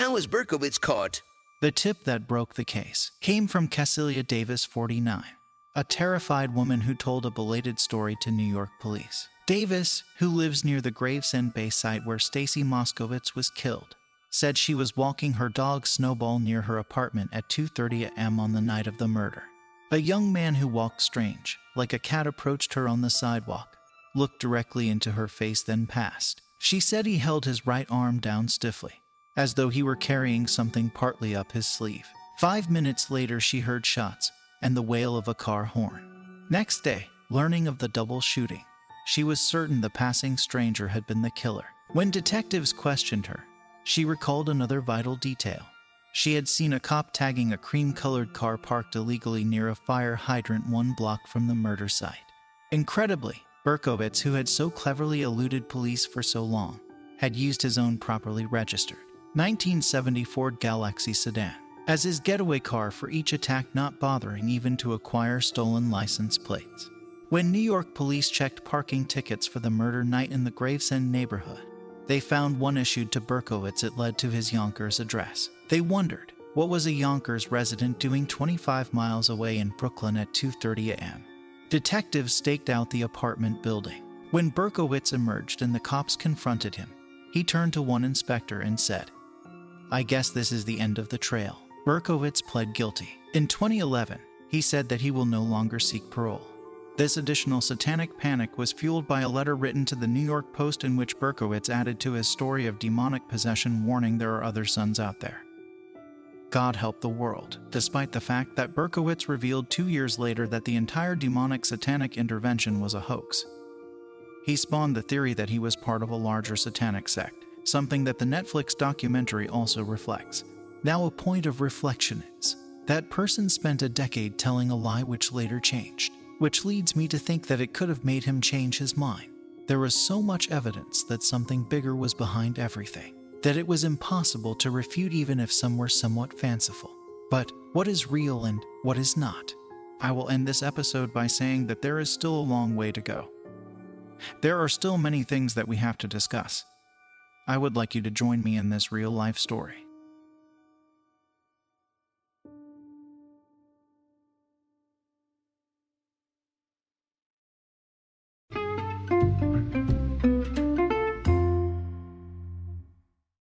How was Berkowitz caught? The tip that broke the case came from Cacilia Davis, 49, a terrified woman who told a belated story to New York police. Davis, who lives near the Gravesend Bay site where Stacy Moskowitz was killed, said she was walking her dog Snowball near her apartment at 2:30 a.m. on the night of the murder. A young man who walked strange, like a cat approached her on the sidewalk, looked directly into her face then passed. She said he held his right arm down stiffly, as though he were carrying something partly up his sleeve. 5 minutes later she heard shots and the wail of a car horn. Next day, learning of the double shooting, she was certain the passing stranger had been the killer. When detectives questioned her, she recalled another vital detail. She had seen a cop tagging a cream colored car parked illegally near a fire hydrant one block from the murder site. Incredibly, Berkowitz, who had so cleverly eluded police for so long, had used his own properly registered 1970 Ford Galaxie sedan as his getaway car for each attack, not bothering even to acquire stolen license plates. When New York police checked parking tickets for the murder night in the Gravesend neighborhood, they found one issued to Berkowitz. It led to his Yonkers address. They wondered what was a Yonkers resident doing 25 miles away in Brooklyn at 2:30 a.m. Detectives staked out the apartment building. When Berkowitz emerged and the cops confronted him, he turned to one inspector and said, "I guess this is the end of the trail." Berkowitz pled guilty. In 2011, he said that he will no longer seek parole. This additional satanic panic was fueled by a letter written to the New York Post in which Berkowitz added to his story of demonic possession, warning there are other sons out there. God help the world, despite the fact that Berkowitz revealed two years later that the entire demonic satanic intervention was a hoax. He spawned the theory that he was part of a larger satanic sect, something that the Netflix documentary also reflects. Now, a point of reflection is that person spent a decade telling a lie which later changed which leads me to think that it could have made him change his mind. There was so much evidence that something bigger was behind everything, that it was impossible to refute even if some were somewhat fanciful. But what is real and what is not? I will end this episode by saying that there is still a long way to go. There are still many things that we have to discuss. I would like you to join me in this real life story.